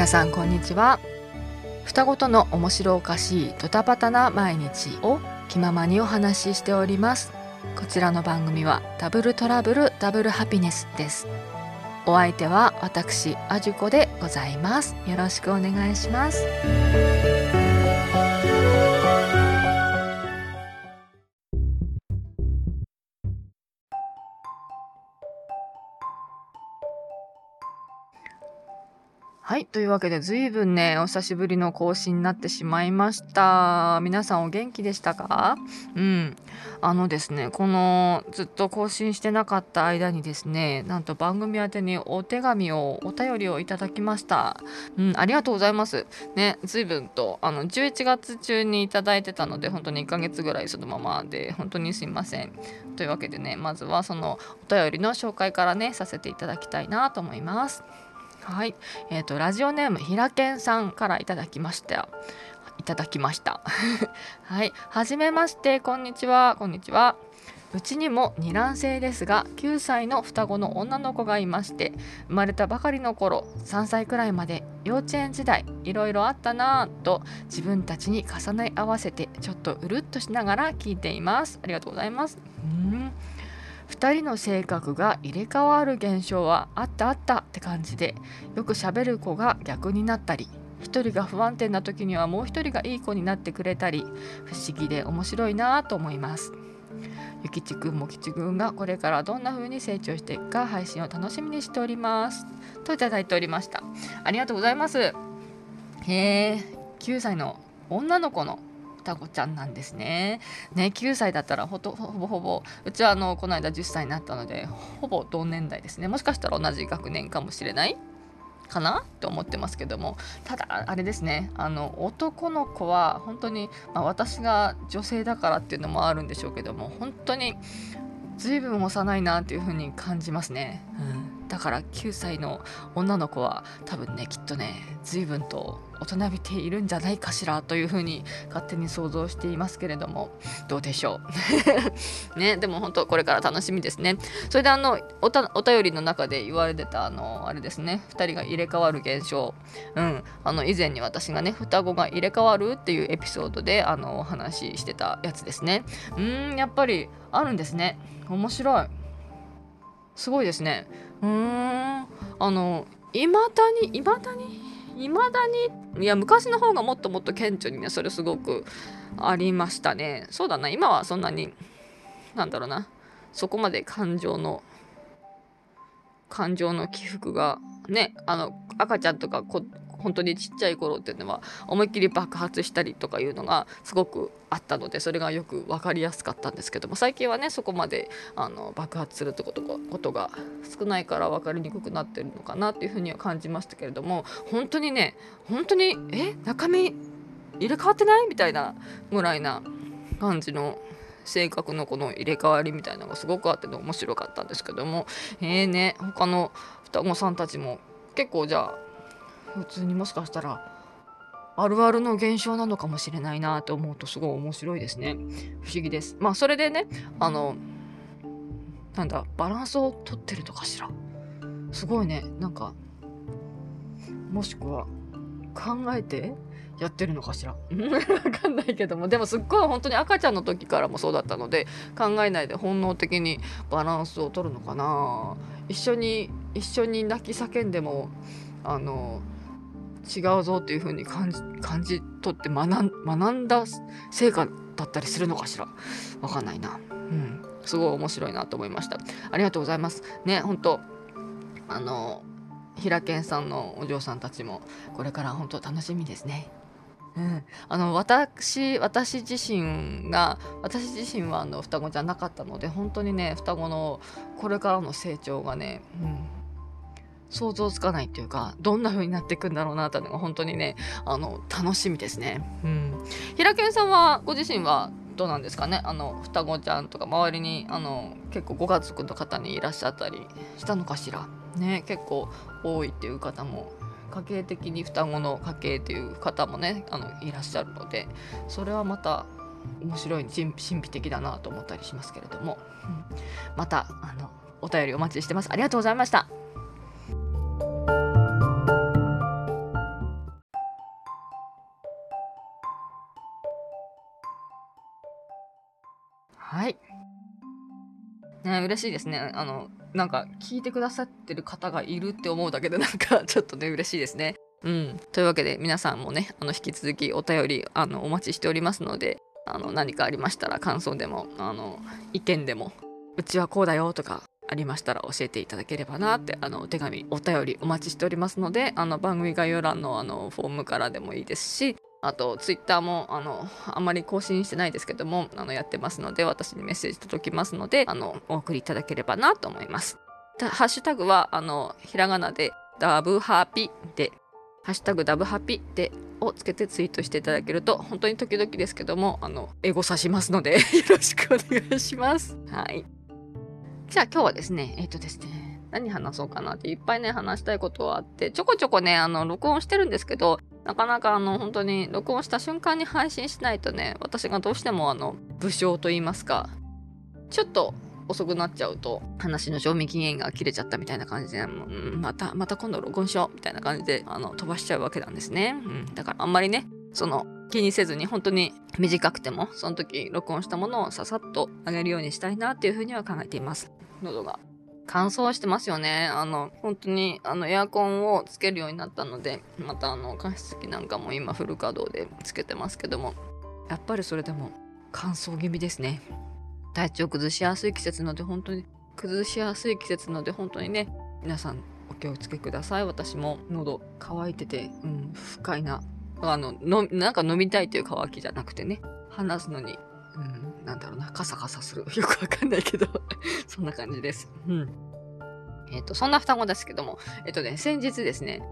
皆さんこんにちは。双子との面白おかしいドタバタな毎日を気ままにお話ししております。こちらの番組はダブルトラブルダブルハピネスです。お相手は私アジュコでございます。よろしくお願いします。というわけで随分ねお久しぶりの更新になってしまいました。皆さんお元気でしたか？うん。あのですねこのずっと更新してなかった間にですねなんと番組宛てにお手紙をお便りをいただきました。うんありがとうございます。ね随分とあの11月中にいただいてたので本当に1ヶ月ぐらいそのままで本当にすいません。というわけでねまずはそのお便りの紹介からねさせていただきたいなと思いますはい、えっ、ー、とラジオネームひらけんさんからいただきました。いただきました。はい、はじめまして、こんにちは、こんにちは。うちにも二卵性ですが9歳の双子の女の子がいまして生まれたばかりの頃3歳くらいまで幼稚園時代いろいろあったなぁと自分たちに重ね合わせてちょっとうるっとしながら聞いていますありがとうございます2人の性格が入れ替わる現象はあったあったって感じでよくしゃべる子が逆になったり1人が不安定な時にはもう1人がいい子になってくれたり不思議で面白いなと思います。ゆきちくんもきちくんがこれからどんな風に成長していくか配信を楽しみにしております。といただいておりました。ありがとうございます。へえ9歳の女の子の双子ちゃんなんですね。ね9歳だったらほとほぼほぼうちはあのこの間10歳になったのでほぼ同年代ですね。もしかしたら同じ学年かもしれない？かな？と思ってますけども。ただあれですね。あの男の子は本当に、まあ、私が女性だからっていうのもあるんでしょうけども本当に随分幼いなっていう風に感じますね。うん。だから9歳の女の子は多分ねきっとね随分と大人びているんじゃないかしらというふうに勝手に想像していますけれどもどうでしょう？ねでも本当これから楽しみですね。それであのおたお便りの中で言われてたあのあれですね。2人が入れ替わる現象。うん。あの以前に私がね双子が入れ替わるっていうエピソードであのお話ししてたやつですね。うんやっぱりあるんですね。面白い。すごいですね。うーん。あのいまだにいまだにいまだにいや昔の方がもっともっと顕著にねそれすごくありましたね。そうだな今はそんなになんだろうなそこまで感情の感情の起伏がねあの赤ちゃんとかこ本当にちっちゃい頃っていうのは思いっきり爆発したりとかいうのがすごくあったのでそれがよく分かりやすかったんですけども最近はねそこまであの爆発するってことがことが少ないから分かりにくくなってるのかなっていうふうには感じましたけれども本当にね本当にえ中身入れ替わってないみたいなぐらいな感じの性格のこの入れ替わりみたいなのがすごくあって面白かったんですけどもえーね他の双子さんたちも結構じゃあ普通にもしかしたらあるあるの現象なのかもしれないなと思うとすごい面白いですね。不思議です。まあそれでねあのなんだバランスをとってるのかしら。すごいね。なんかもしくは考えてやってるのかしら。わかんないけども。でもすっごい本当に赤ちゃんの時からもそうだったので考えないで本能的にバランスを取るのかな。一緒に一緒に泣き叫んでもあの違うぞっていう風に感じ感じ取って学ん学んだ成果だったりするのかしら？わかんないな。うん。すごい面白いなと思いました。ありがとうございます。ね本当あの平健さんのお嬢さんたちもこれから本当楽しみですね。うん、あの私私自身が私自身はあの双子じゃなかったので本当にね双子のこれからの成長がね、うん、想像つかないっていうかどんな風になっていくんだろうなというのが本当にねあの楽しみですね。うん、平健さんはご自身はどうなんですかね？あの双子ちゃんとか周りにあの結構ご家族の方にいらっしゃったりしたのかしら？ね結構多いっていう方も家計的に双子の家系っていう方もねあのいらっしゃるのでそれはまた面白い神秘的だなと思ったりしますけれども、うん、またあのお便りお待ちしてます。ありがとうございましたはい。ね、嬉しいですね。あの、なんか、聞いてくださってる方がいるって思うだけで、なんか、ちょっとね、嬉しいですね。うん。というわけで、皆さんもね、あの、引き続きお便り、あの、お待ちしておりますので、あの、何かありましたら、感想でも、あの、意見でも、うちはこうだよとか、ありましたら教えていただければなってあのお手紙お便りお待ちしておりますのであの番組概要欄のあのフォームからでもいいですしあとツイッターもあのあんまり更新してないですけどもあのやってますので私にメッセージ届きますのであのお送りいただければなと思います。ハッシュタグはあのひらがなでダブハピでハッシュタグダブハピでをつけてツイートしていただけると本当に時々ですけどもあの英語指しますので よろしくお願いします。はい。じゃあ今日はですねえっ、ー、とですね何話そうかなっていっぱいね話したいことはあってちょこちょこねあの録音してるんですけどなかなかあの本当に録音した瞬間に配信しないとね私がどうしてもあの武将と言いますかちょっと遅くなっちゃうと話の賞味期限が切れちゃったみたいな感じで、うん、またまた今度録音しようみたいな感じであの飛ばしちゃうわけなんですね、うん、だからあんまりねその気にせずに本当に短くてもその時録音したものをささっと上げるようにしたいなっていうふうには考えています。喉が乾燥してますよね。あの、本当に、あの、エアコンをつけるようになったので、また、あの、加湿器なんかも今フル稼働でつけてますけども、やっぱりそれでも乾燥気味ですね。体調崩しやすい季節ので、本当に、崩しやすい季節ので、本当にね、皆さんお気をつけください。私も喉乾いてて、うん、不快な、あの、のなんか飲みたいという乾きじゃなくてね、話すのにうん、なんだろうな、カサカサする。よくわかんないけど そんな感じです。うん。えっ、ー、と、そんな双子ですけども、えっ、ー、とね、先日ですね、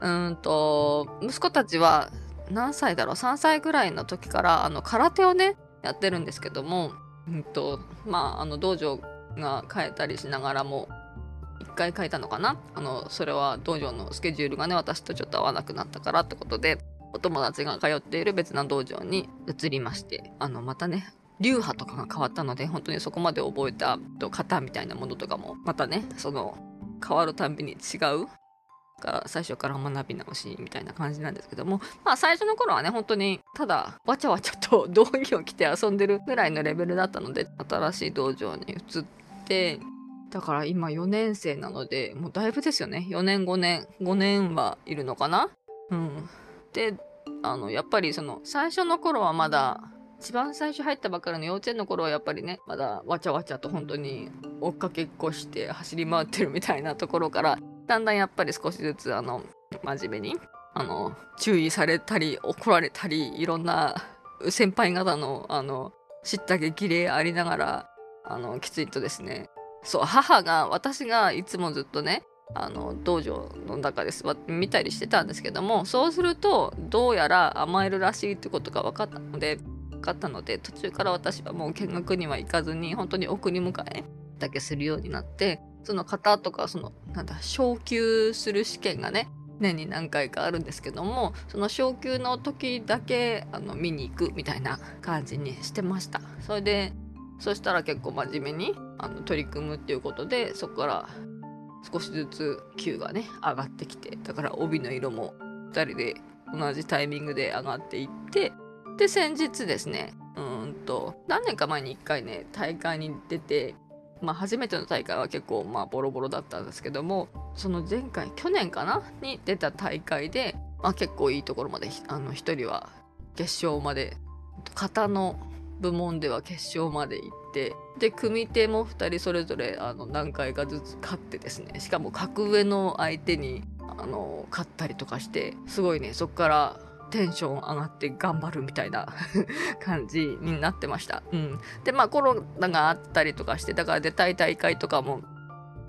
うんと、息子たちは何歳だろう、3歳ぐらいの時から、あの、空手をね、やってるんですけども、うんと、まあ、あの、道場が変えたりしながらも、1回変えたのかな？あの、それは道場のスケジュールがね、私とちょっと合わなくなったからってことで、お友達が通っている別な道場に移りましてあのまたね流派とかが変わったので本当にそこまで覚えた型みたいなものとかもまたねその変わるたんびに違うから最初から学び直しみたいな感じなんですけどもまあ最初の頃はね本当にただわちゃわちゃと道着を着て遊んでるぐらいのレベルだったので新しい道場に移ってだから今4年生なのでもうだいぶですよね。4年5年5年はいるのかな？うん。であのやっぱりその最初の頃はまだ一番最初入ったばっかりの幼稚園の頃はやっぱりねまだわちゃわちゃと本当に追っかけっこして走り回ってるみたいなところからだんだんやっぱり少しずつあの真面目にあの注意されたり怒られたりいろんな先輩方のあの知った激励ありながらあのきちんとですねそう母が私がいつもずっとねあの道場の中です見たりしてたんですけどもそうするとどうやら甘えるらしいってことが分かったのでかったので途中から私はもう見学には行かずに本当に送り迎えだけするようになってその方とかそのなんだ昇級する試験がね年に何回かあるんですけどもその昇級の時だけあの見に行くみたいな感じにしてました。それでそしたら結構真面目にあの取り組むっていうことでそこから少しずつ級がね上がってきてだから帯の色も2人で同じタイミングで上がっていってで先日ですねうんと何年か前に1回ね大会に出てまあ初めての大会は結構まあボロボロだったんですけどもその前回去年かな？に出た大会で、まあ、結構いいところまであの1人は決勝まで型の部門では決勝まで行ってで組手も2人それぞれあの何回かずつ勝ってですねしかも格上の相手にあの勝ったりとかしてすごいねそこからテンション上がって頑張るみたいな 感じになってました。うん、でまあコロナがあったりとかしてだから出たい大会とかも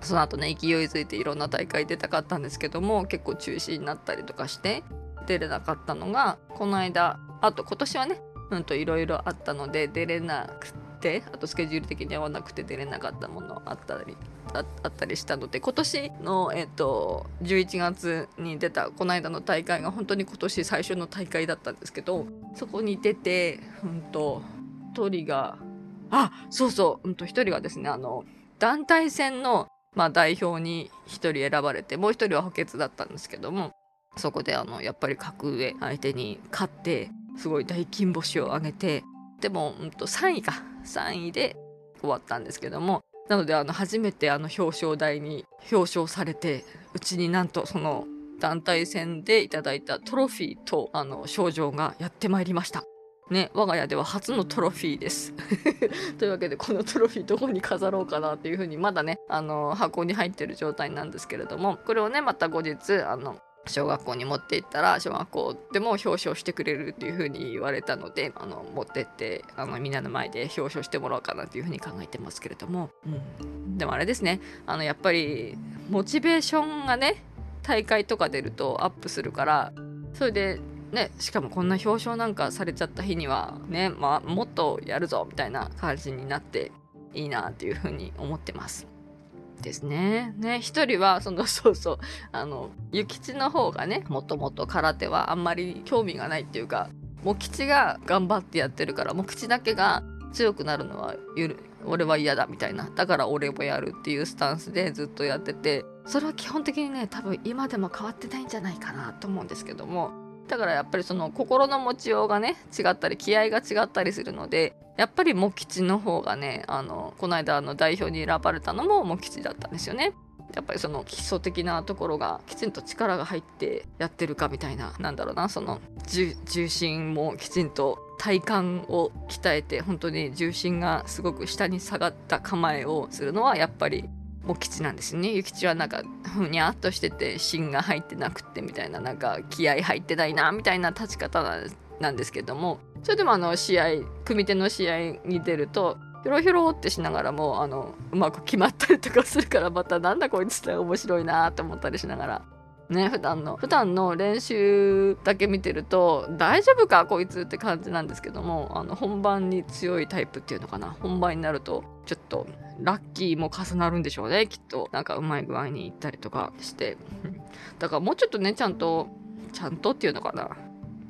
その後ね勢いづいていろんな大会出たかったんですけども結構中止になったりとかして出れなかったのがこの間あと今年はねうんといろいろあったので出れなくてあとスケジュール的に合わなくて出れなかったものあったりあったりしたので今年の、えっと、11月に出たこの間の大会が本当に今年最初の大会だったんですけどそこに出てうんと1人があそうそう、うんと、1人がですねあの団体戦の、まあ、代表に1人選ばれてもう1人は補欠だったんですけどもそこであのやっぱり格上相手に勝ってすごい大金星を挙げてでも、うん、と3位か。3位で終わったんですけどもなのであの初めてあの表彰台に表彰されてうちになんとその団体戦でいただいたトロフィーとあの賞状がやってまいりました。ね、我が家では初のトロフィーです。というわけでこのトロフィーどこに飾ろうかなっていうふうにまだねあの箱に入ってる状態なんですけれどもこれをねまた後日あの小学校に持って行ったら小学校でも表彰してくれるっていう風に言われたのであの持ってってあのみんなの前で表彰してもらおうかなっていう風に考えてますけれども、うん、でもあれですね。あのやっぱりモチベーションがね大会とか出るとアップするからそれでね、しかもこんな表彰なんかされちゃった日にはね、まあ、もっとやるぞみたいな感じになっていいなっていうふうに思ってます。ですね。ね、一人は、その、そうそう、あの、諭吉の方がね、もともと空手はあんまり興味がないっていうか、茂吉が頑張ってやってるから、茂吉だけが強くなるのはゆる、俺は嫌だみたいな。だから俺もやるっていうスタンスでずっとやってて、それは基本的にね、多分今でも変わってないんじゃないかなと思うんですけども、だからやっぱりその心の持ちようがね違ったり気合が違ったりするのでやっぱり茂吉の方がねあのこの間の代表に選ばれたのも茂吉だったんですよね。やっぱりその基礎的なところがきちんと力が入ってやってるかみたいななんだろうなその重心もきちんと体幹を鍛えて本当に重心がすごく下に下がった構えをするのはやっぱりも吉なんですね。諭吉はなんかふにゃっとしてて芯が入ってなくってみたいななんか気合入ってないなみたいな立ち方なんですけどもそれでもあの試合組手の試合に出るとひょろひょろってしながらもあのうまく決まったりとかするからまたなんだこいつって面白いなって思ったりしながら。ね、普段の普段の練習だけ見てると大丈夫かこいつって感じなんですけどもあの本番に強いタイプっていうのかな。本番になるとちょっとラッキーも重なるんでしょうねきっと。なんかうまい具合にいったりとかして。だからもうちょっとねちゃんとちゃんとっていうのかな。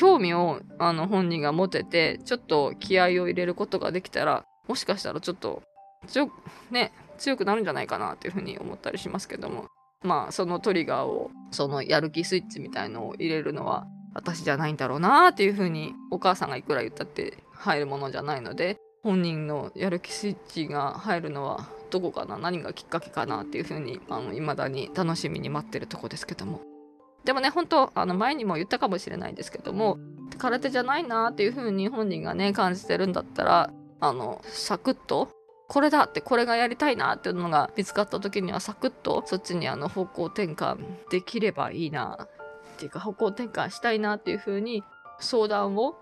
興味をあの本人が持ててちょっと気合を入れることができたらもしかしたらちょっと強ね強くなるんじゃないかなっていうふうに思ったりしますけども。まあそのトリガーをそのやる気スイッチみたいのを入れるのは私じゃないんだろうなっていうふうにお母さんがいくら言ったって入るものじゃないので本人のやる気スイッチが入るのはどこかな何がきっかけかなっていうふうにあの未だに楽しみに待ってるとこですけども。でもね本当あの前にも言ったかもしれないですけども空手じゃないなっていうふうに本人がね感じてるんだったらあのサクッとこれだってこれがやりたいなっていうのが見つかった時にはサクッとそっちにあの方向転換できればいいなっていうか方向転換したいなっていうふうに相談を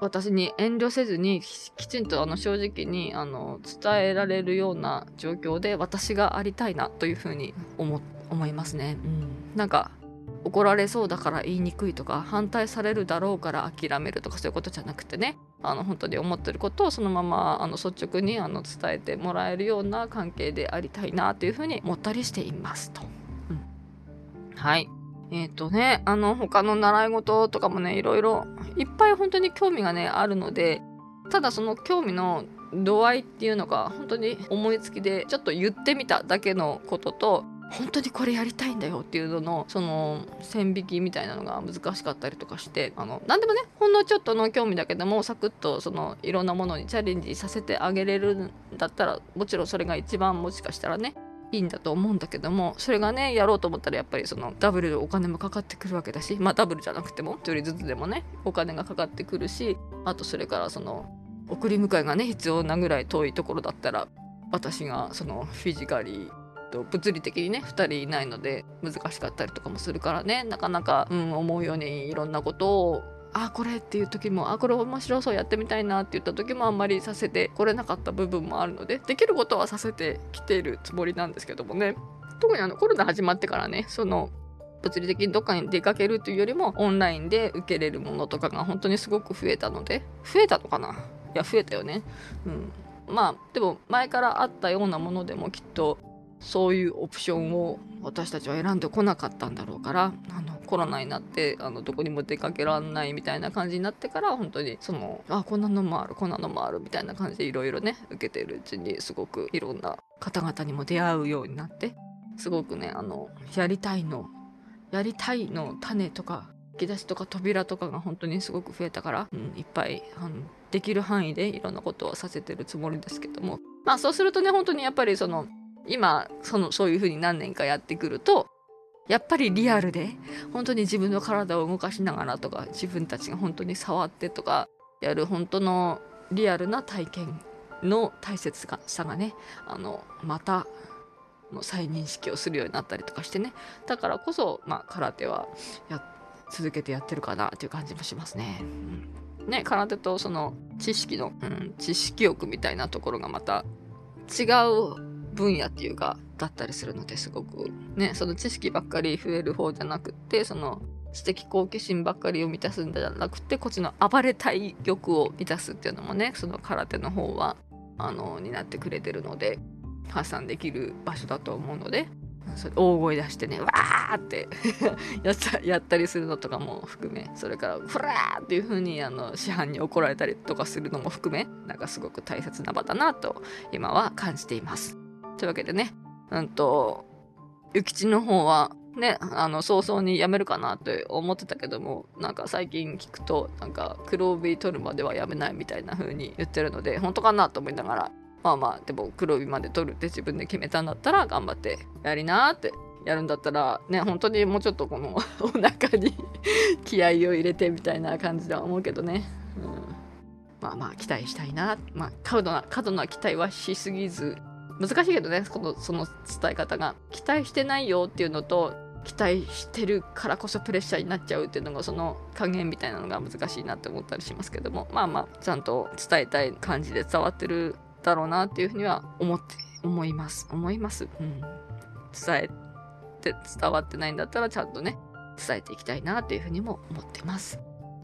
私に遠慮せずにきちんとあの正直にあの伝えられるような状況で私がありたいなというふうに思思いますね。うん、なんか怒られそうだから言いにくいとか反対されるだろうから諦めるとかそういうことじゃなくてね。あの本当に思ってることをそのままあの率直にあの伝えてもらえるような関係でありたいなというふうに思ったりしていますと。うん、はい。えっ、ー、とね、あの、他の習い事とかもね、いろいろ、いっぱい本当に興味がね、あるので、ただその興味の度合いっていうのが、本当に思いつきで、ちょっと言ってみただけのことと、本当にこれやりたいんだよっていうののその線引きみたいなのが難しかったりとかしてあの何でもねほんのちょっとの興味だけどもサクッとそのいろんなものにチャレンジさせてあげれるんだったらもちろんそれが一番もしかしたらねいいんだと思うんだけどもそれがねやろうと思ったらやっぱりそのダブルでお金もかかってくるわけだしまあダブルじゃなくても1人ずつでもねお金がかかってくるしあとそれからその送り迎えがね必要なぐらい遠いところだったら私がそのフィジカリーと物理的にね2人いないので難しかったりとかもするからね。なかなか、うん、思うようにいろんなことをあこれっていう時もあこれ面白そうやってみたいなって言った時もあんまりさせてこれなかった部分もあるのでできることはさせてきているつもりなんですけどもね。特にあのコロナ始まってからねその物理的にどっかに出かけるというよりもオンラインで受けれるものとかが本当にすごく増えたので増えたのかな？いや増えたよね。うん。まあでも前からあったようなものでもきっとそういうオプションを私たちは選んでこなかったんだろうからあのコロナになってあのどこにも出かけらんないみたいな感じになってから本当にそのあこんなのもあるこんなのもあるみたいな感じでいろいろね受けてるうちにすごくいろんな方々にも出会うようになってすごくねあのやりたいのやりたいの種とか引き出しとか扉とかが本当にすごく増えたから、うん、いっぱいあのできる範囲でいろんなことをさせてるつもりですけども。まあそうするとね本当にやっぱりその今そのそういうふうに何年かやってくるとやっぱりリアルで本当に自分の体を動かしながらとか自分たちが本当に触ってとかやる本当のリアルな体験の大切さがねあのまた再認識をするようになったりとかしてねだからこそ、まあ、空手は続けてやってるかなっていう感じもしますね。うん、ね空手とその知識の、うん、知識欲みたいなところがまた違う分野っていうかだったりするのですごくねその知識ばっかり増える方じゃなくってその知的好奇心ばっかりを満たすんじゃなくてこっちの暴れたい欲を満たすっていうのもねその空手の方はあのになってくれてるので発散できる場所だと思うのでそれ大声出してねわーって やったやったりするのとかも含めそれからフラーっていう風にあの師範に怒られたりとかするのも含めなんかすごく大切な場だなと今は感じています。というわけでね。うんと諭吉の方はねあの早々に辞めるかなって思ってたけどもなんか最近聞くとなんか黒帯取るまでは辞めないみたいな風に言ってるので本当かなと思いながらまあまあでも黒帯まで取るって自分で決めたんだったら頑張ってやりなってやるんだったらね本当にもうちょっとこのお腹に気合を入れてみたいな感じでは思うけどね、うん、まあまあ期待したいな。まあ過度な過度な期待はしすぎず難しいけどねこのその伝え方が。期待してないよっていうのと期待してるからこそプレッシャーになっちゃうっていうのがその加減みたいなのが難しいなって思ったりしますけども。まあまあちゃんと伝えたい感じで伝わってるだろうなっていうふうには思って思います。思います、うん、伝えて伝わってないんだったらちゃんとね伝えていきたいなっていうふうにも思ってます。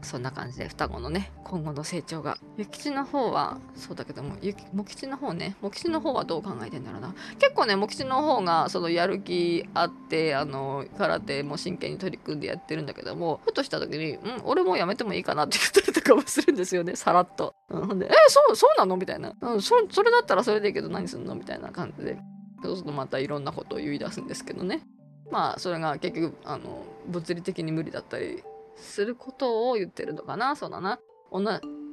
そんな感じで双子のね今後の成長が。諭吉の方はそうだけども茂吉の方ね。茂吉の方はどう考えてんだろうな。結構ね茂吉の方がそのやる気あってあの空手も真剣に取り組んでやってるんだけどもふとした時に「うん俺もやめてもいいかな」って言ったりとかもするんですよね。さらっと。うん、んで「えそうそうなの?」みたいな、うんそ「それだったらそれでいいけど何すんの?」みたいな感じで。そうするとまたいろんなことを言い出すんですけどね。まあそれが結局あの物理的に無理だったりすることを言ってるのかな？そうだな。同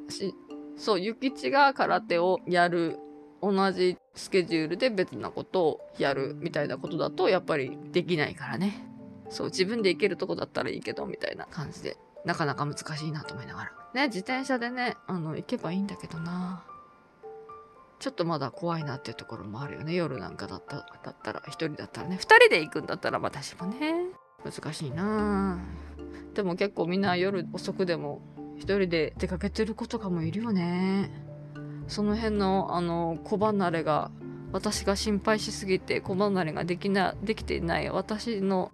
じ、そう、ゆきちが空手をやる、同じスケジュールで別なことをやるみたいなことだと、やっぱりできないからね。そう、自分で行けるとこだったらいいけど、みたいな感じで、なかなか難しいなと思いながら。ね、自転車でね、あの、行けばいいんだけどな。ちょっとまだ怖いなっていうところもあるよね。夜なんかだっただったら、一人だったらね。二人で行くんだったら私もね、難しいなでも結構みんな夜遅くでも一人で出かけてる子とかもいるよね。その辺のあの子離れが私が心配しすぎて子離れができなできていない私の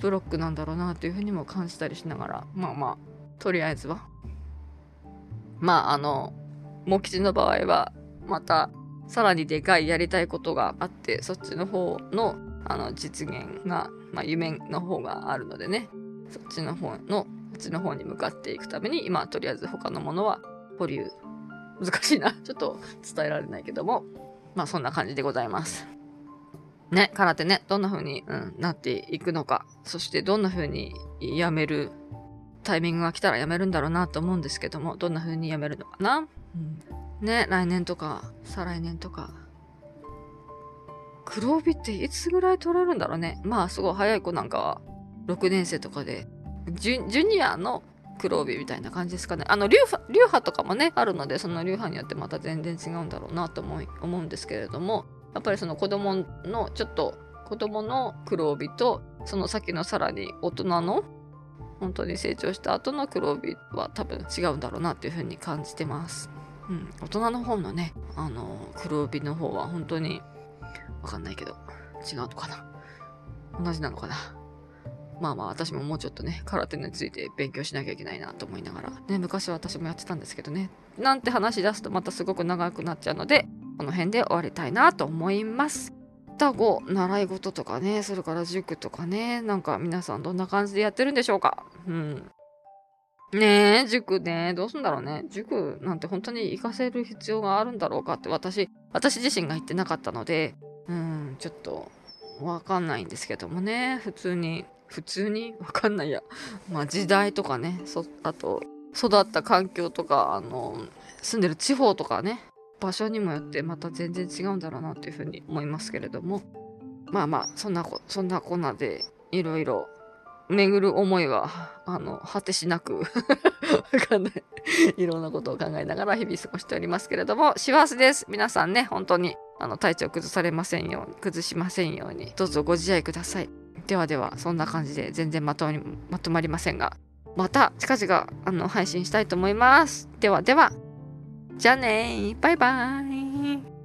ブロックなんだろうなというふうにも感じたりしながら。まあまあとりあえずは。まああの茂吉の場合はまたさらにでかいやりたいことがあってそっちの方のあの実現が、まあ、夢の方があるのでね。そっちの方のこっちの方に向かっていくために今とりあえず他のものは保留難しいな。ちょっと伝えられないけどもまあそんな感じでございます。ね空手ねどんな風に、うん、なっていくのかそしてどんな風にやめるタイミングが来たらやめるんだろうなと思うんですけどもどんな風にやめるのかな、うん、ね来年とか再来年とか。黒帯っていつぐらい取れるんだろうね。まあすごい早い子なんかは6年生とかで。ジュジュニアの黒帯みたいな感じですかね。あの流派流派とかもねあるのでその流派によってまた全然違うんだろうなと思い思うんですけれどもやっぱりその子供のちょっと子供の黒帯とその先のさらに大人の本当に成長した後の黒帯は多分違うんだろうなっていうふうに感じてます。うん、大人の方のねあの黒帯の方は本当にわかんないけど違うのかな。同じなのかな。まあまあ私ももうちょっとね、空手について勉強しなきゃいけないなと思いながら、ね、昔は私もやってたんですけどね、なんて話し出すとまたすごく長くなっちゃうので、この辺で終わりたいなと思います。双子、習い事とかね、それから塾とかね、なんか皆さんどんな感じでやってるんでしょうかうん。ねえ、塾ね、どうすんだろうね。塾なんて本当に行かせる必要があるんだろうかって私、私自身が言ってなかったので、うん、ちょっとわかんないんですけどもね、普通に普通に わかんないや。まあ時代とかね、そあと育った環境とか、あの、住んでる地方とかね、場所にもよってまた全然違うんだろうなというふうに思いますけれども。まあまあそんなこそんなこんなでいろいろ巡る思いはあの果てしなく わかんない。いろんなことを考えながら日々過ごしておりますけれども。幸せです。皆さんね本当にあの体調崩されませんように崩しませんようにどうぞご自愛ください。ではではそんな感じで全然まとまとまりませんがまた近々あの配信したいと思います。ではではじゃあねバイバイ。